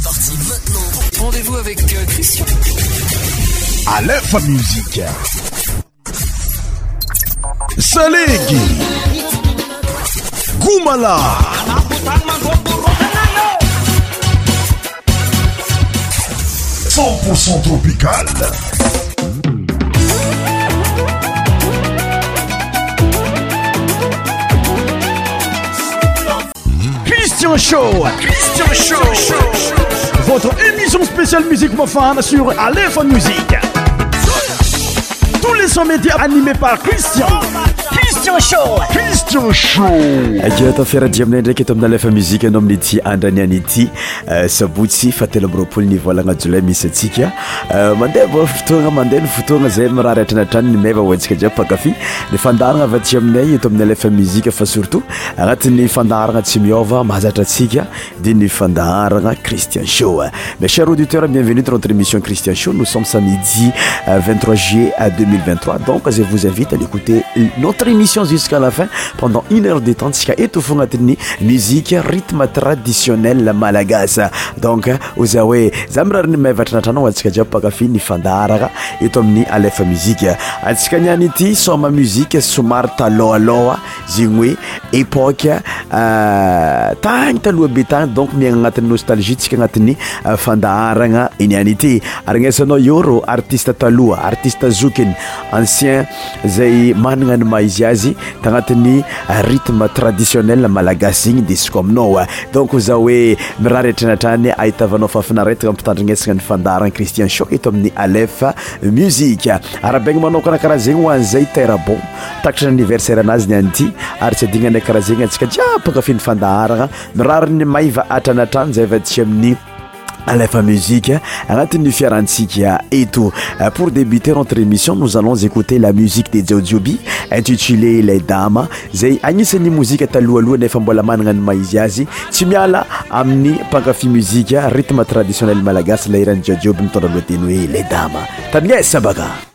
C'est parti maintenant. Rendez-vous avec euh, Christian. À l'info musique. Salegi. Goumala. Cent tropical. Christian Show. Christian Show. Christian Show votre émission spéciale Musique mofane sur Aléphone Musique. Tous les 100 médias animés par Christian. cristian htfraiaaia her aieurienvenunotrémission cristi nos somme sami 3 let3 don za vos ivit ayécoute notremission neheetst anatnymik rtme traditionelmalaaszegny oeetany taoaetnoaaao artiste zokiny ancien zay manana ny maizy azy tanatin'ny ritme traditionnel malagasy zegny desiko aminao eh. donk za hoe mirahry etra anatrany ahitavanao fafinaretaa pitandrinesana nyfandaharana cristien shoketo amin'ny alef musike arabegna manokanakaraha zegny hoanzay terrebon takatra nyanniversaire anazy ny andi ary tsy adina anay karaha zegny atsika jiapaka finy fandaharana miraryny maiva atranatranyzay vasyi alaefa muzika agnatin'ny fiarantsika eto pour débuter notre émission nous alonz écouter la musique de jiojioby intitulé le dame zay agnisan'ny mozika talohalohanyefa mbola magnagna any maizy azy tsy miala amin'ny pankafy muzika rhytme traditionnel malagasy lairany jiojioby mitondra aloateny hoe le dame tanigna sabaka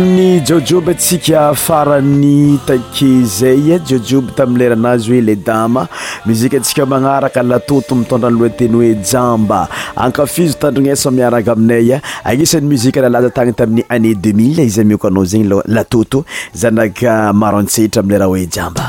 ny jojioby atsika afarany take zaya eh, jiojioby taminlerahanazy hoe le dama muzika atsika magnaraka latoto mitondranyloateny hoe jamba ankafizo tandrignesa eh, miaraka aminaya eh. agnisan'ny muzika lalaza tagny tamin'ny année deuxmille izy amioko anao zegny llatoto zanaka maro antsehitra amin'leraha hoe jiamba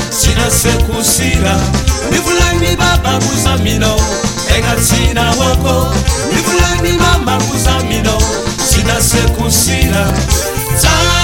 insekusi 啦 vul 你 mkusmino egcina wo vul 你 kusn sinsekusi 啦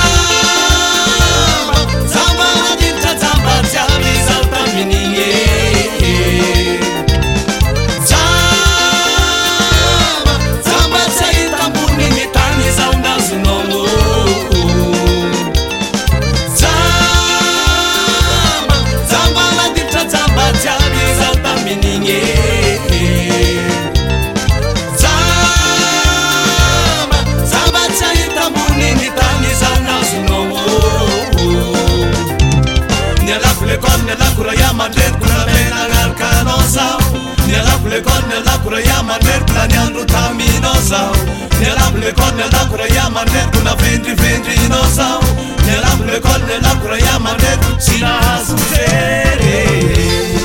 con el la cruya manera planeando camino sao el hambre con el la cruya manera una vendi vendi no sao el hambre con el la cruya manera sin asustere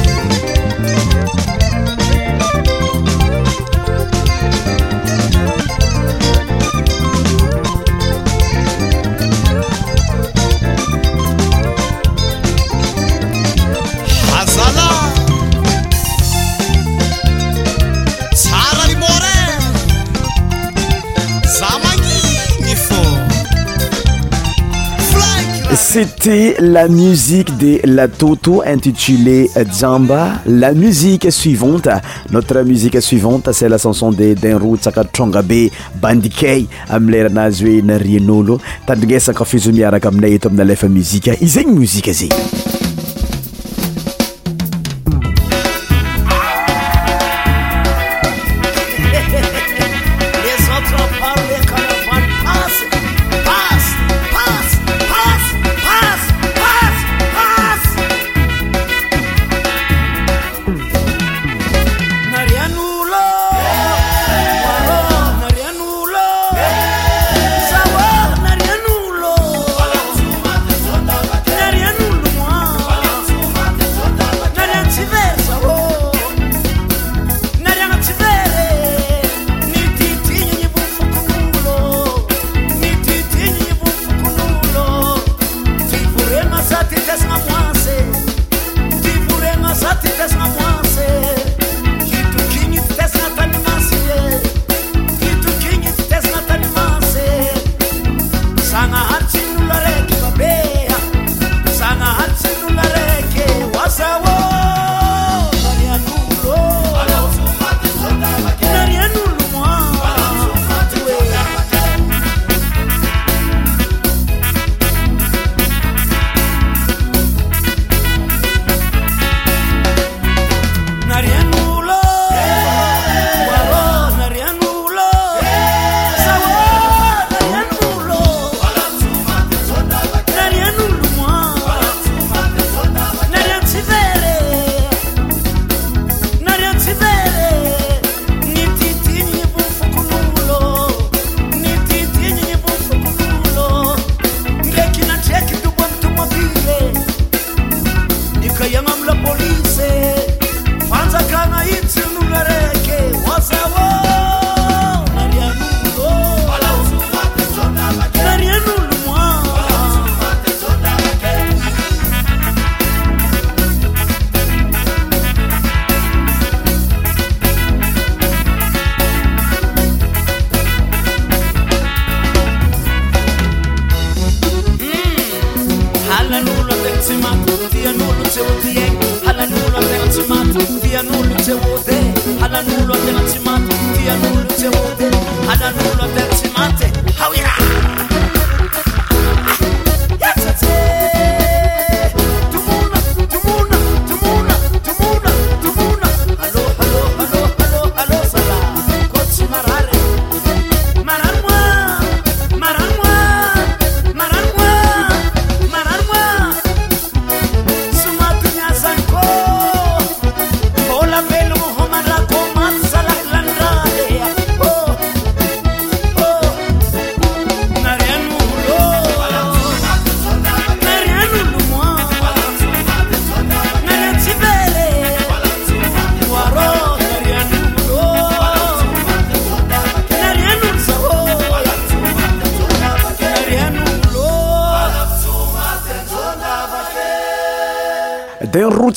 c'etet la musique de latoto intitulé jamba la musique suivante notre musique suivante sala canson de dinrou tsakatronga be bandikay amiy leranazy hoe narian'olo tandignaysakafizo miaraka aminay eto amina lefa muzika izagny muzika zagny llaman la police.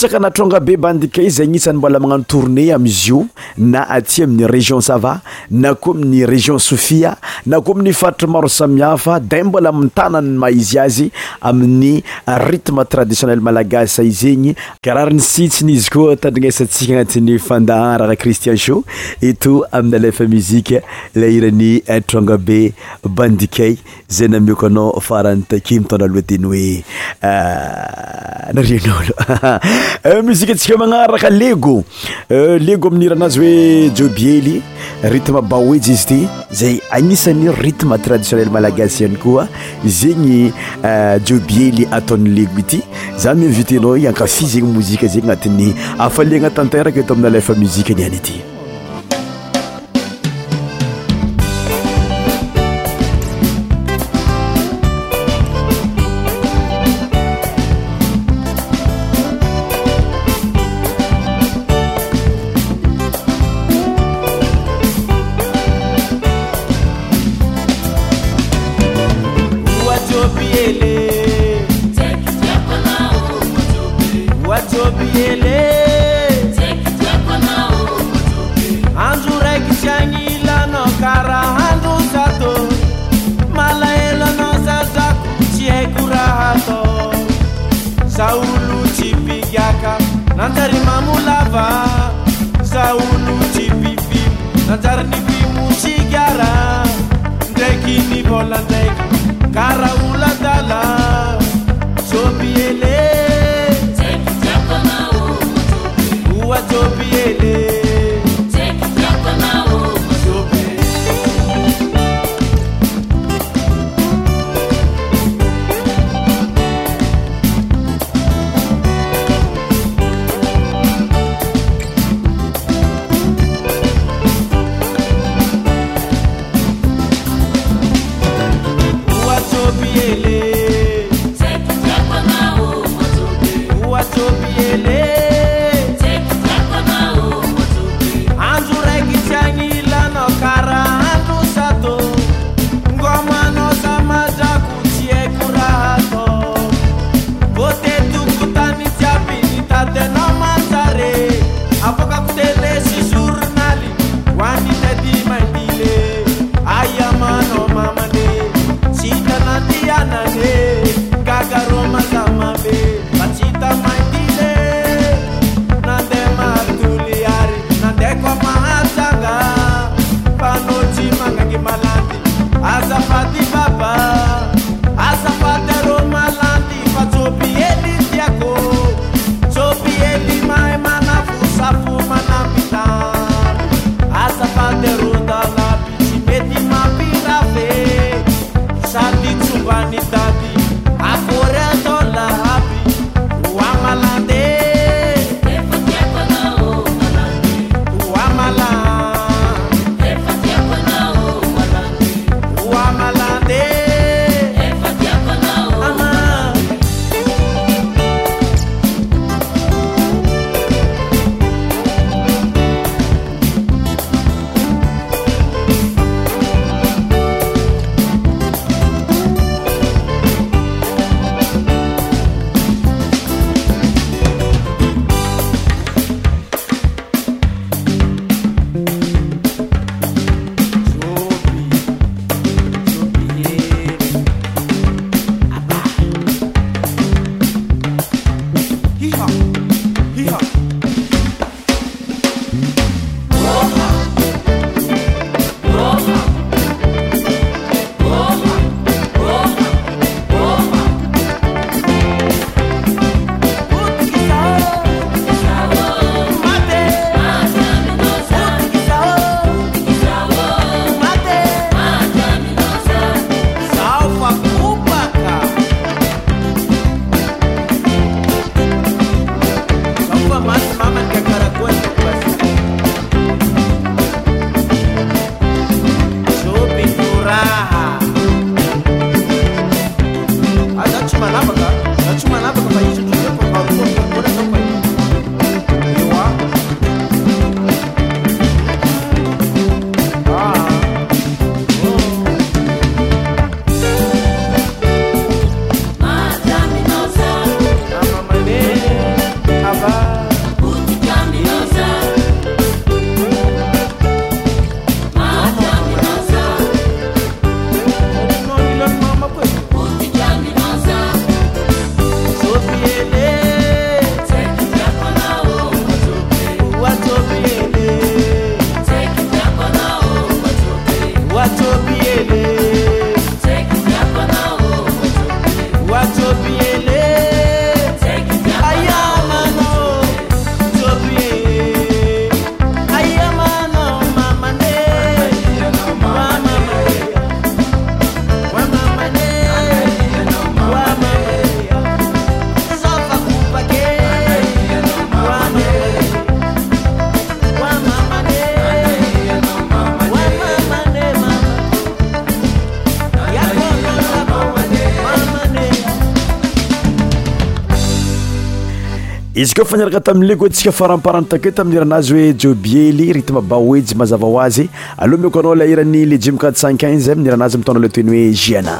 saka anatronga be bandikai zay gnyisan'ny mbola magnano tournée amizy io na atia amin'ny région sava na koa amin'ny région sofia na koa amin'ny faritry maro samihafa day mbola amitanany mahizy azy amin'ny rytme traditionnel malagas ai zegny karany sitsin'izy koa tandinasatsika anatin'ny fandaharaka cristian sho e to amin'ny alafa muzika leirany atronga be bandikey zay namioko anao faranytake mitonda loateny hoe ah, narin'ôloh eh, muziktsika manarakalego lego eh, amin'n iranazy oe jobiely rytme baoejy izy ity zay agnisany ritme traditionnel malagasy ihany koa zegnya euh, jiobiely ataon'n' lego ity za miinvitenao ankafy zegny mozika zegny agnatin'ny afaliagna tanteraka eto amina laefa muzika any any ity izy koa faniraka tamin'le ko antsika faramparan takeo tamin'nyiranazy hoe jobiely ritme baoejy mazava hoazy aloha miokoanao la airan'ny lejuome qatre can q5inz mi'nirazy mitana le toeny hoe jiana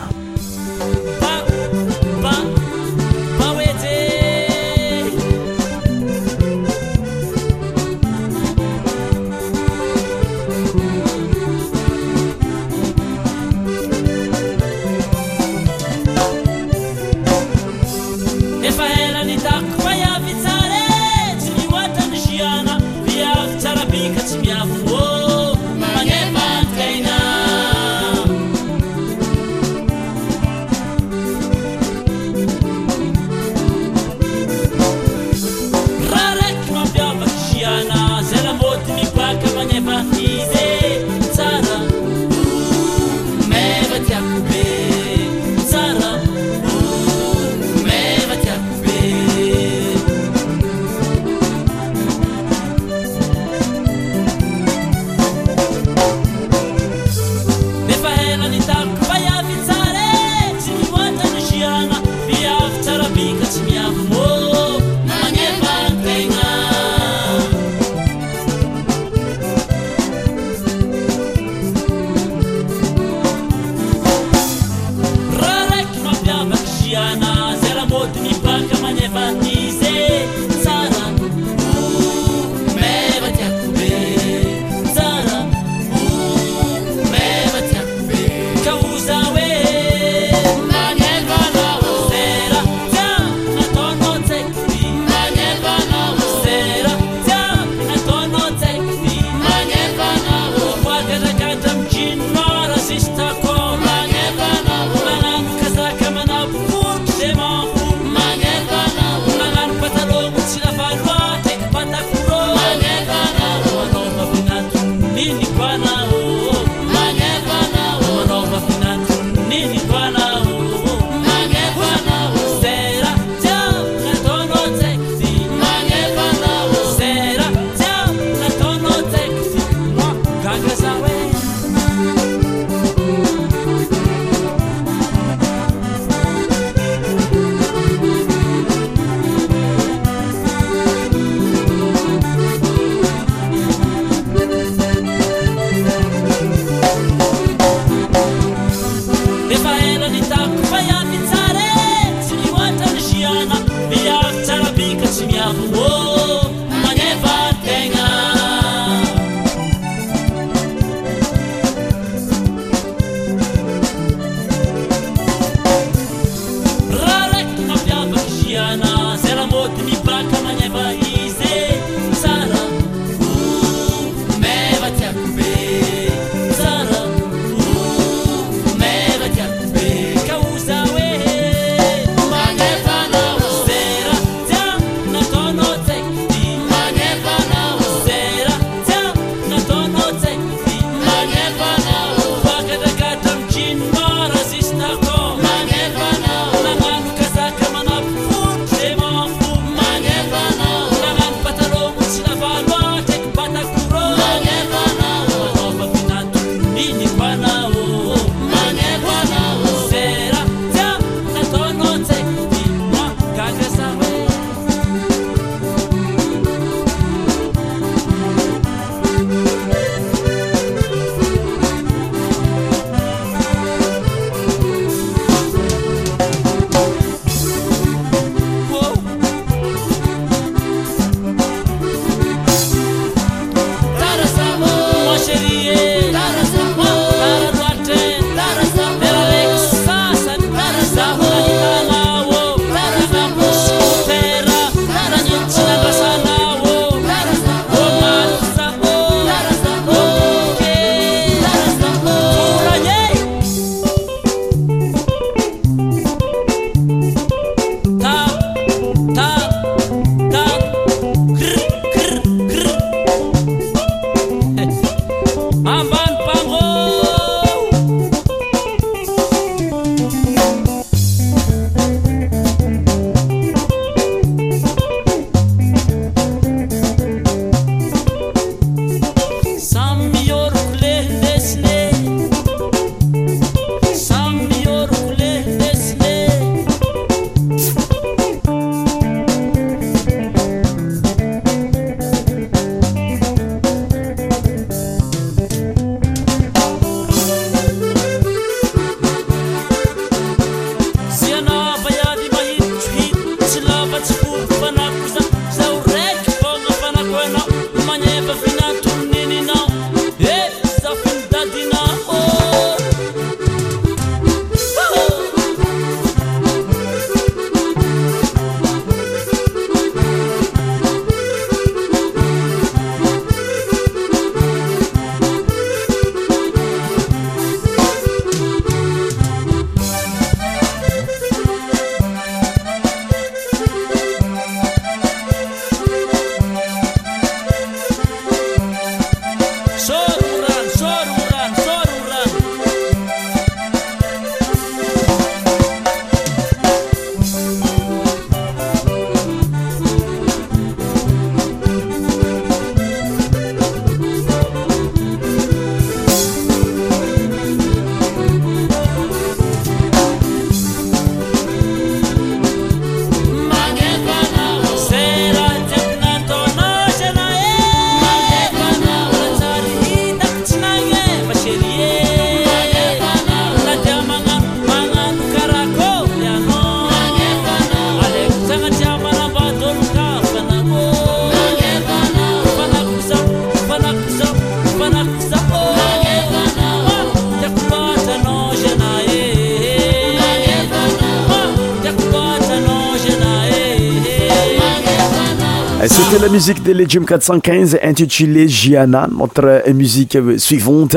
cete la musique de légume 4ce 15 intitulé jiana notre musique suivante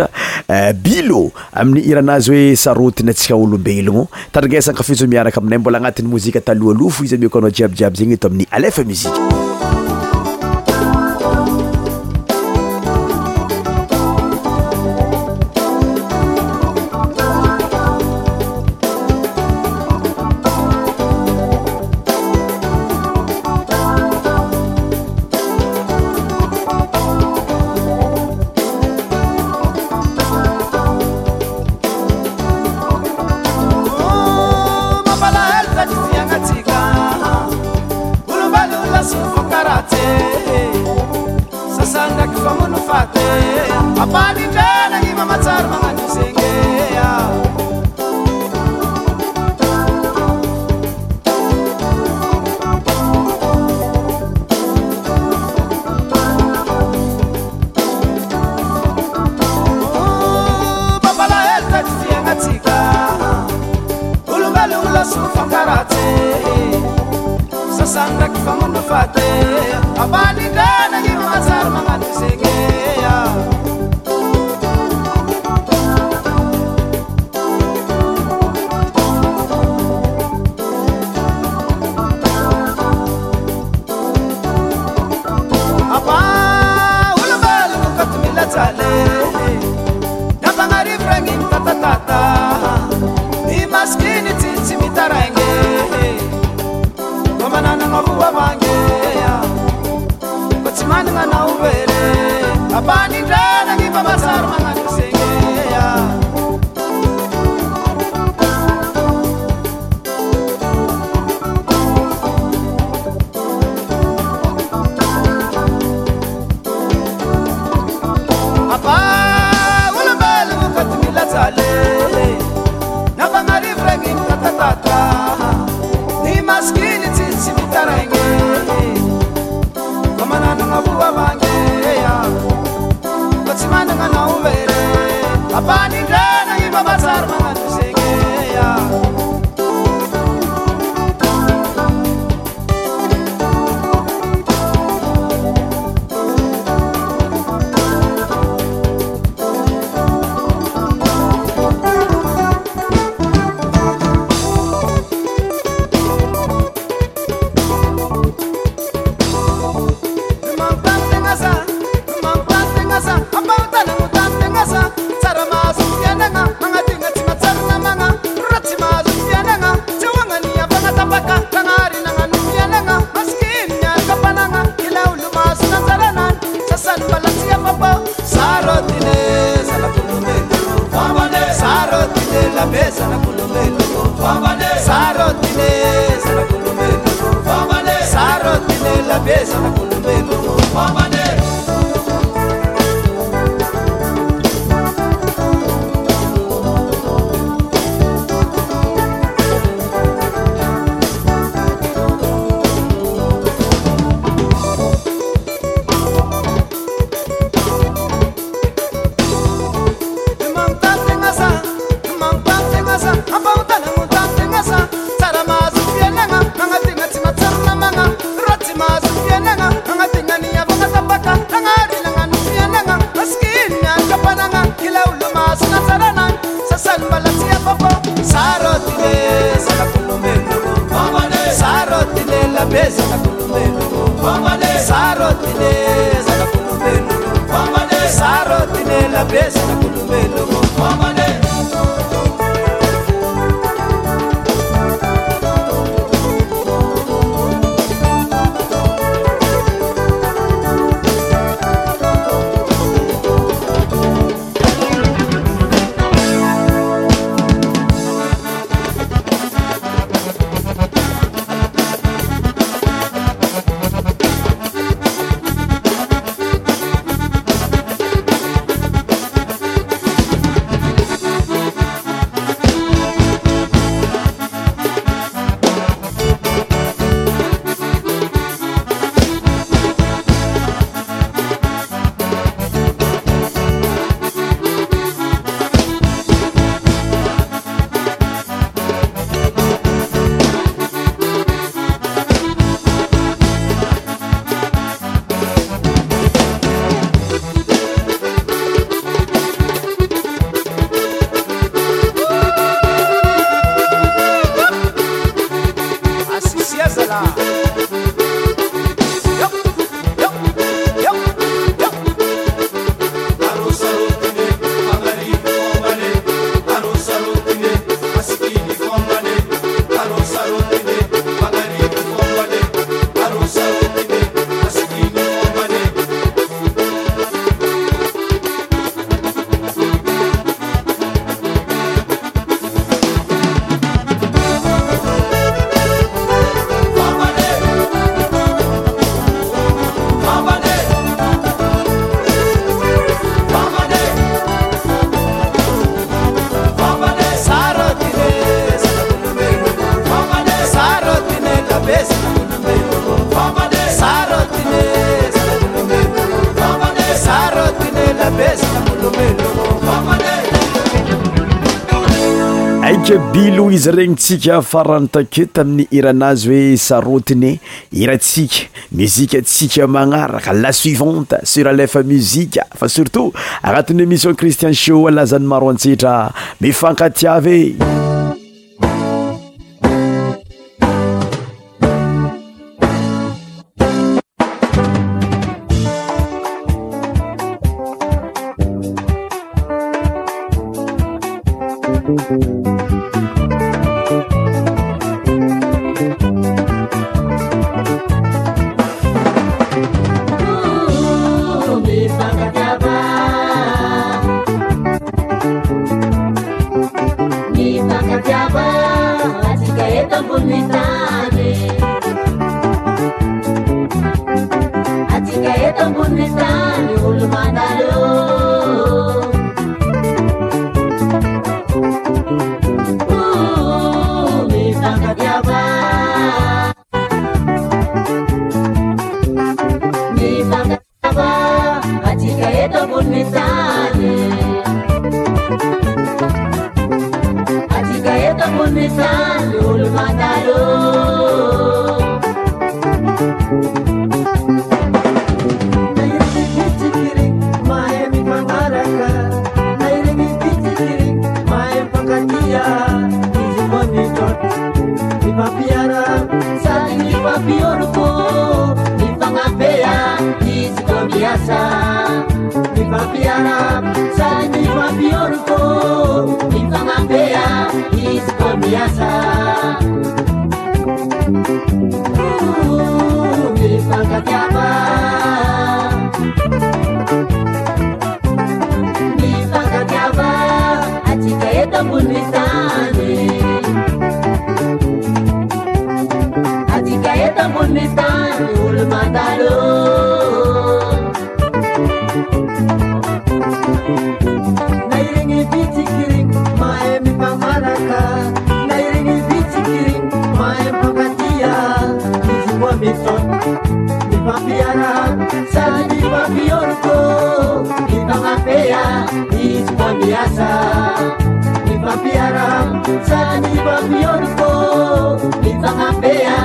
euh, bilo amin'ny iranazy hoe saraotinyantsika olombelogno taringesankafi za miaraka aminay mbola agnatin'ny mozika talohlofo izy ame ko anao jiabyjiaby zegny eto amin'ny alefa muziqe la pièce, la boule, mais le bilo izy regny tsika farano ta ket amin'ny iranazy hoe sarotine iratsika muzikatsika magnaraka la suivante sura lfa muzika fa surtout agnatin'ny émission cristian show alazan'ny maro antsetra mifankatiav e pea ni cuma biasa ni papiaram sani papiorko ni tanga biasa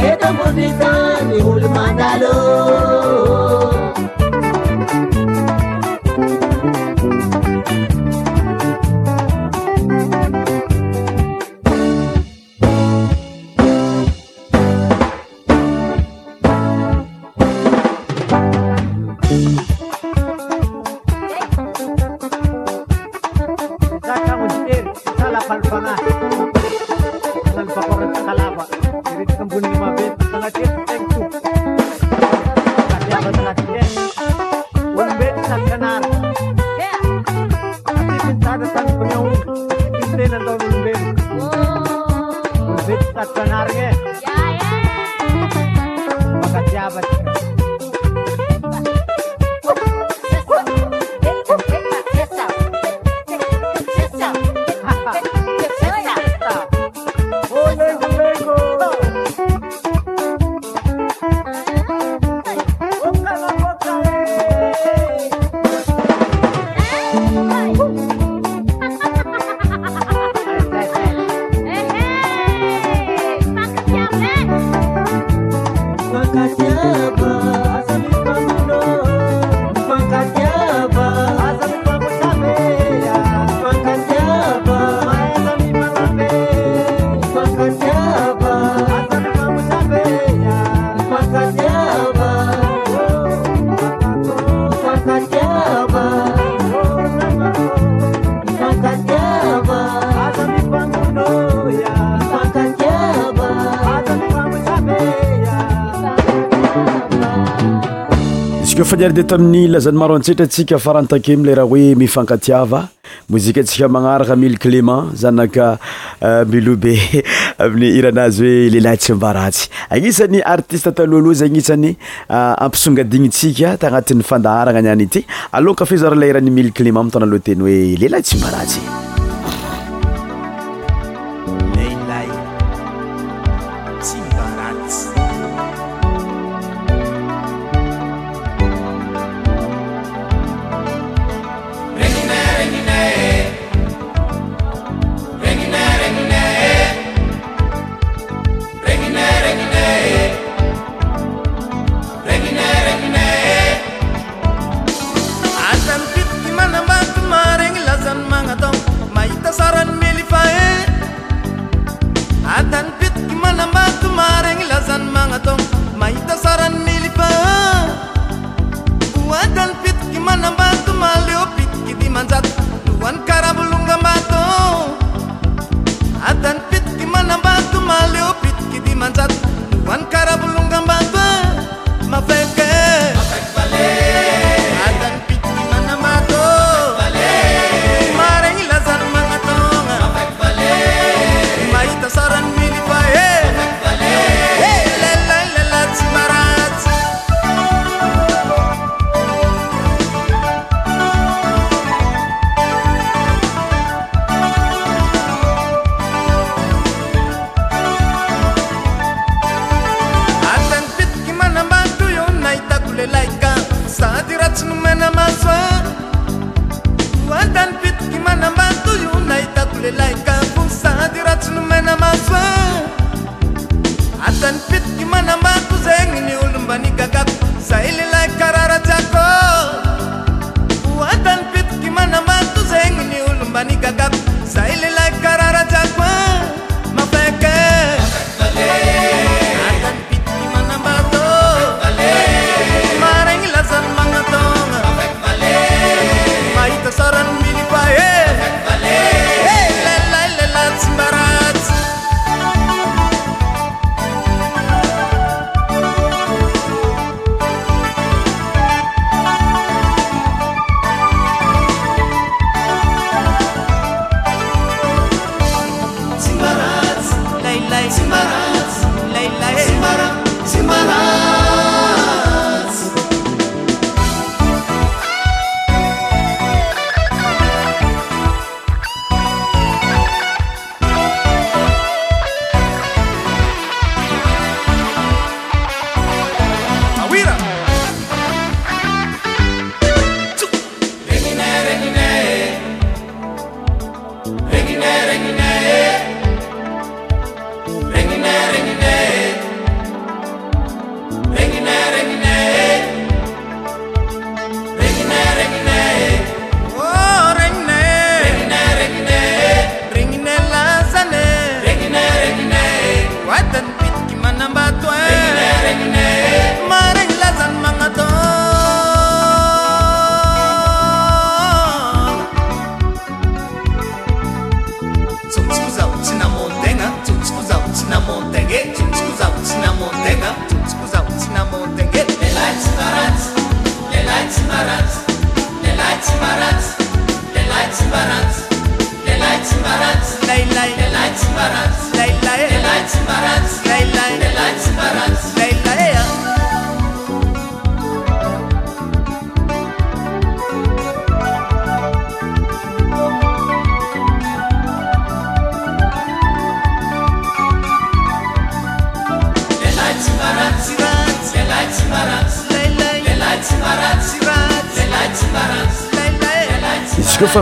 Saeta Munditani Ulmandalo ar de tamin'ny lazany maro antsetra atsika farantake mile raha hoe mifankatiava mozikaatsika magnaraka mil clément zanaka euh, milobe amin'y iranazy hoe lehilahy tsy mbaratsy anisan'ny artiste taloloha zay gnisany euh, ampisongadignitsika tagnatin'ny fandaharana ani any ity alonkafo zaraha le irany mile clement ami tana loa teny hoe leilahy tsy mbaratsy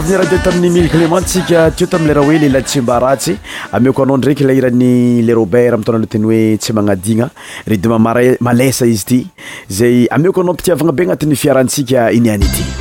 ny raha de tamin'ny mille clémente tsika teo tamleraha hoe lela tsy mba ratsy ameoko anao ndraiky lairany le robert amiytana leha teny hoe tsy magnadigna redima mara- malesa izy ity zay ameoko anao mpitiavagna be agnatin'ny fiarantsika inyany ity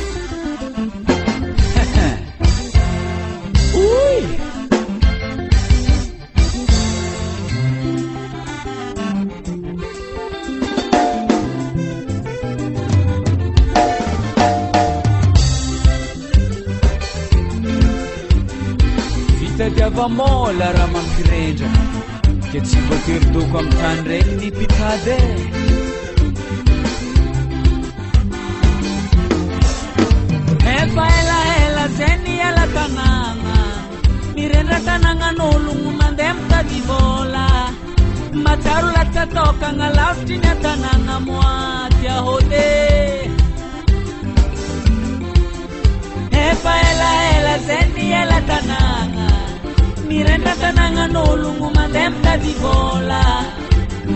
rendagananganolongo madem dadivola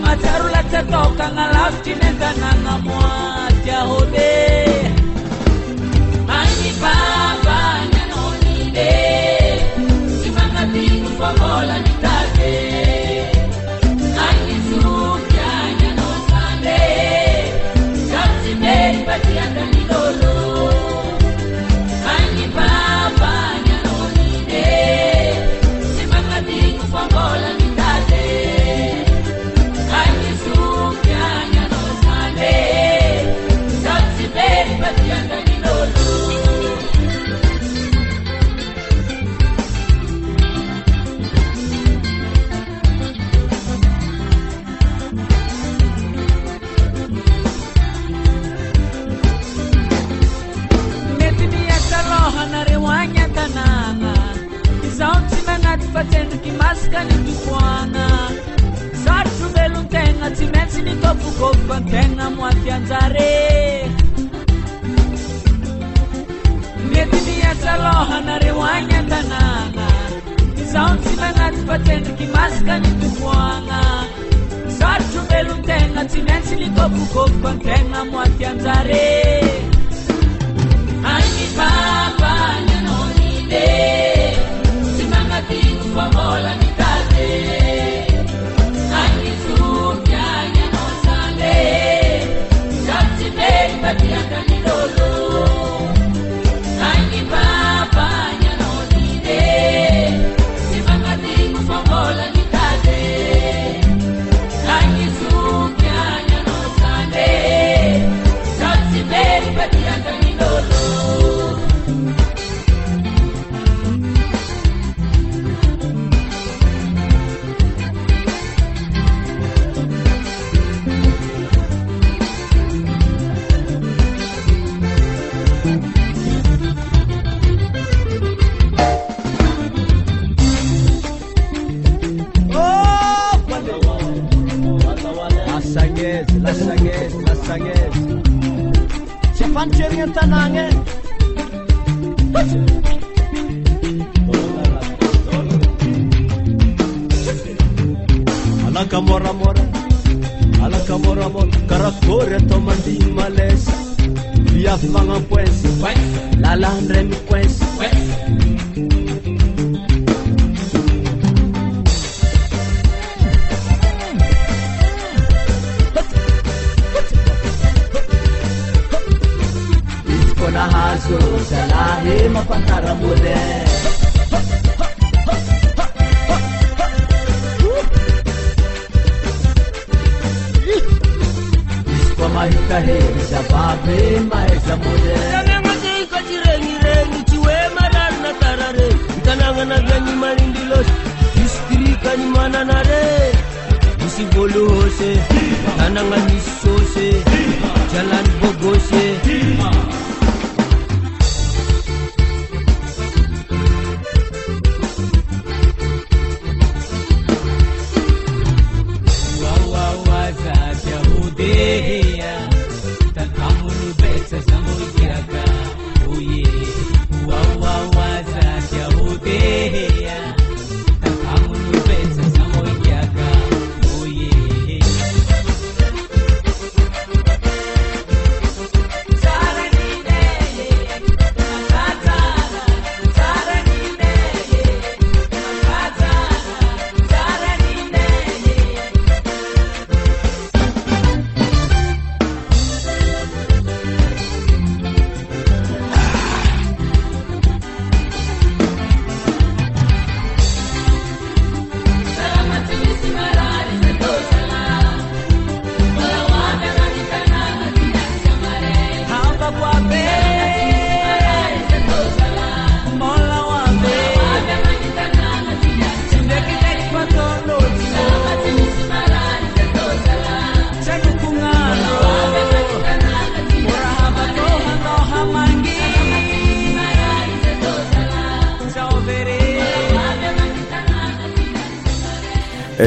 matsarolatsatoka ngalafti nezananga moajahode aoataar etnaaloha nareo ainy an-tanagna zaontsy manaty fateniky masaka nitohoagna sarotry melontegna tsy mantsy likopokoantena moaty ajaranaaaa tsy maatno aô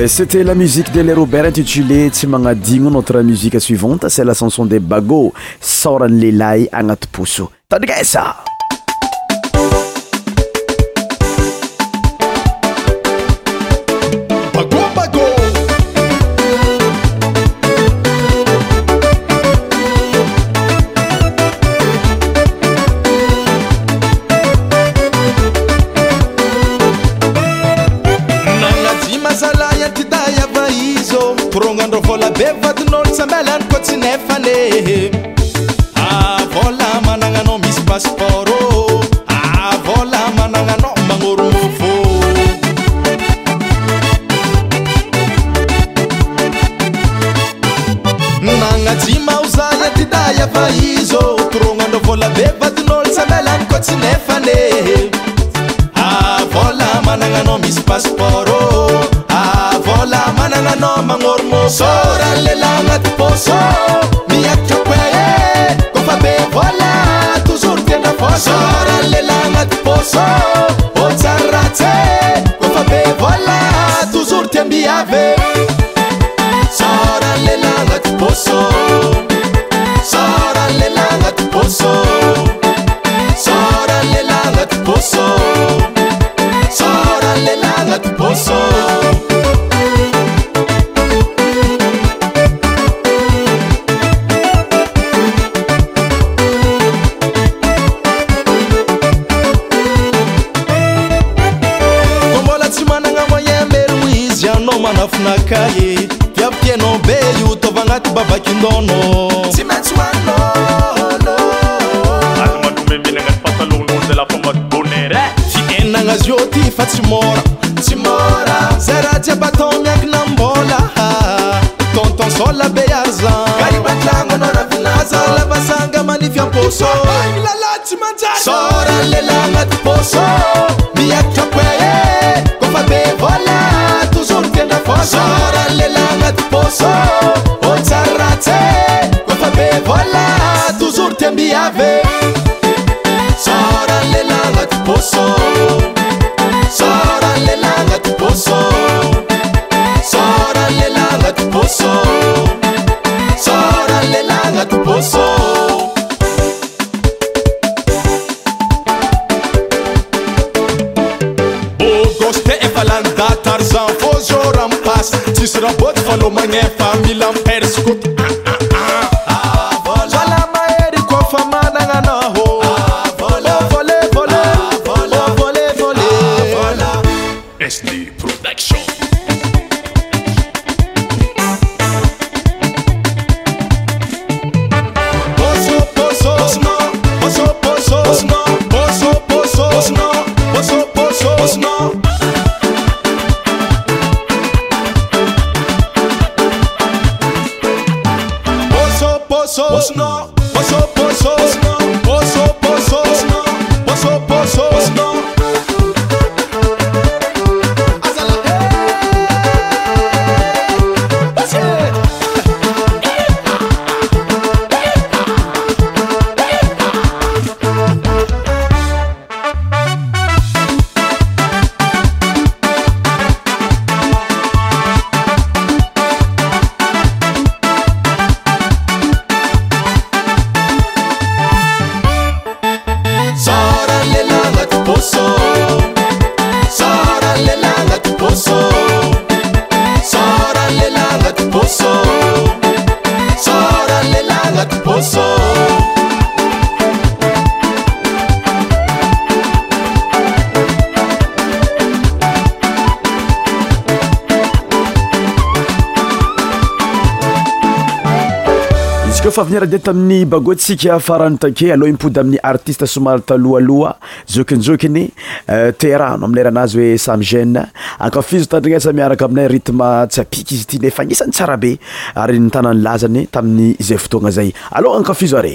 C'était la musique de Robert intitulée Tsimangadigo. Notre musique suivante, c'est la chanson de Bago, Soran Lelai Angatpusu. ça. What's no? aminny bagotsika faran'ny take aloha impody amin'ny artiste somary talohaloha jokinjokiny euh, terano amlerahanazy hoe samy gene ankafizo tandrigna sa miaraka aminay ritme tsyapiky izy ity nefa agnisany tsara be ary nytanany lazany taminy zay fotoagna zay aloha ankafizo are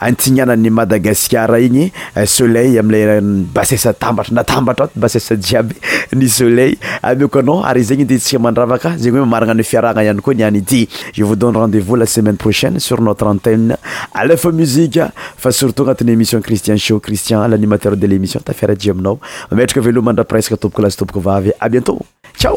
antignanany madagascar igny eh, soleil amile basesa tambatra natambatra t basesa jiaby ny soleil amio koanao ary zegny de ntsika mandravaka zegny hoe mamaragna ny fiarahagna ihany koa niany ty ie vous donne rendezvous la semaine prochaine sur notre antenne alefa muziqe fa surtout agnatin'ny émission christian show cristian l'animateur de l'émission tafiaraije aminao ametraka veloha mandra presque topoko lasytopoko vavy a bientôt tciao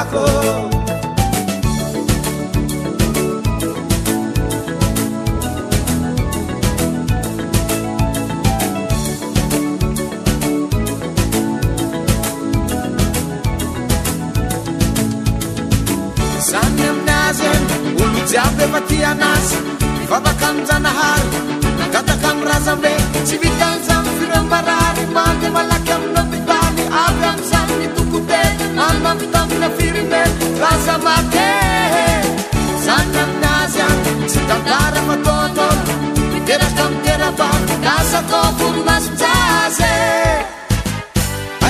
zany aminy azyy olojiabyfa tianazy vavaka aminjanahary kataka amny razambe tsy mitanzamy viram-barary manty malaky amino mitaly aby amzanyny tokote mamapitamina azamakesanam nazan sitabaramadotol iterakamderabam daza tokur mazzaze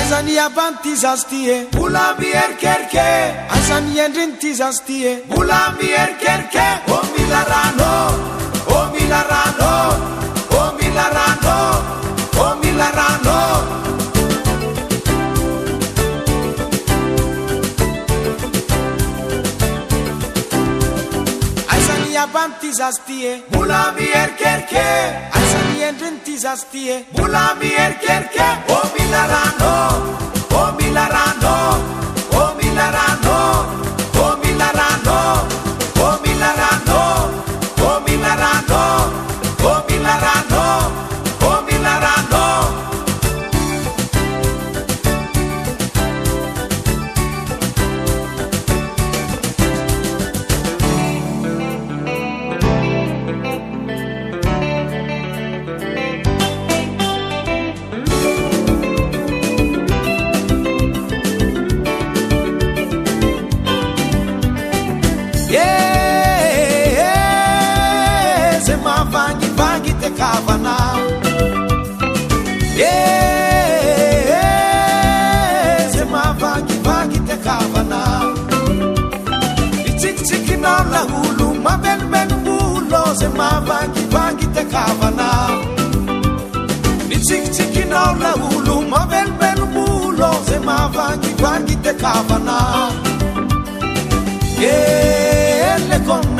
azaniabam tizaztieazaniendrin tizaztieulabierkerke fantizastie Bula mi erkerke Azalien rentizastie Bula mi erkerke O oh, milarano O oh, milarano O oh, milarano O milarano O milarano O milarano O milarano micictiquinola ulu mavenven vuloze mavangi vangitecavana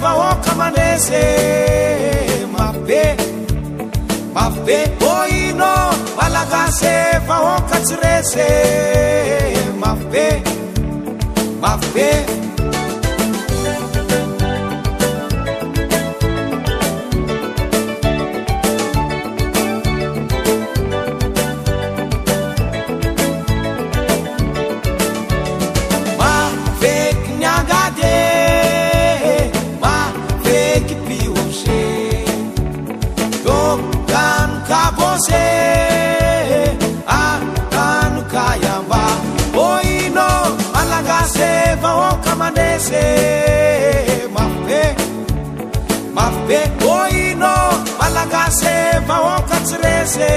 vaoka manese mabe mabe oino malagasy vahoaka tsy rese mabe mafbe oino balagase maokasrese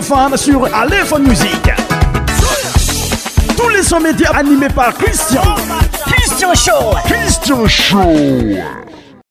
famm sur alehone musiq tous les son média animé par christian cristian how christian show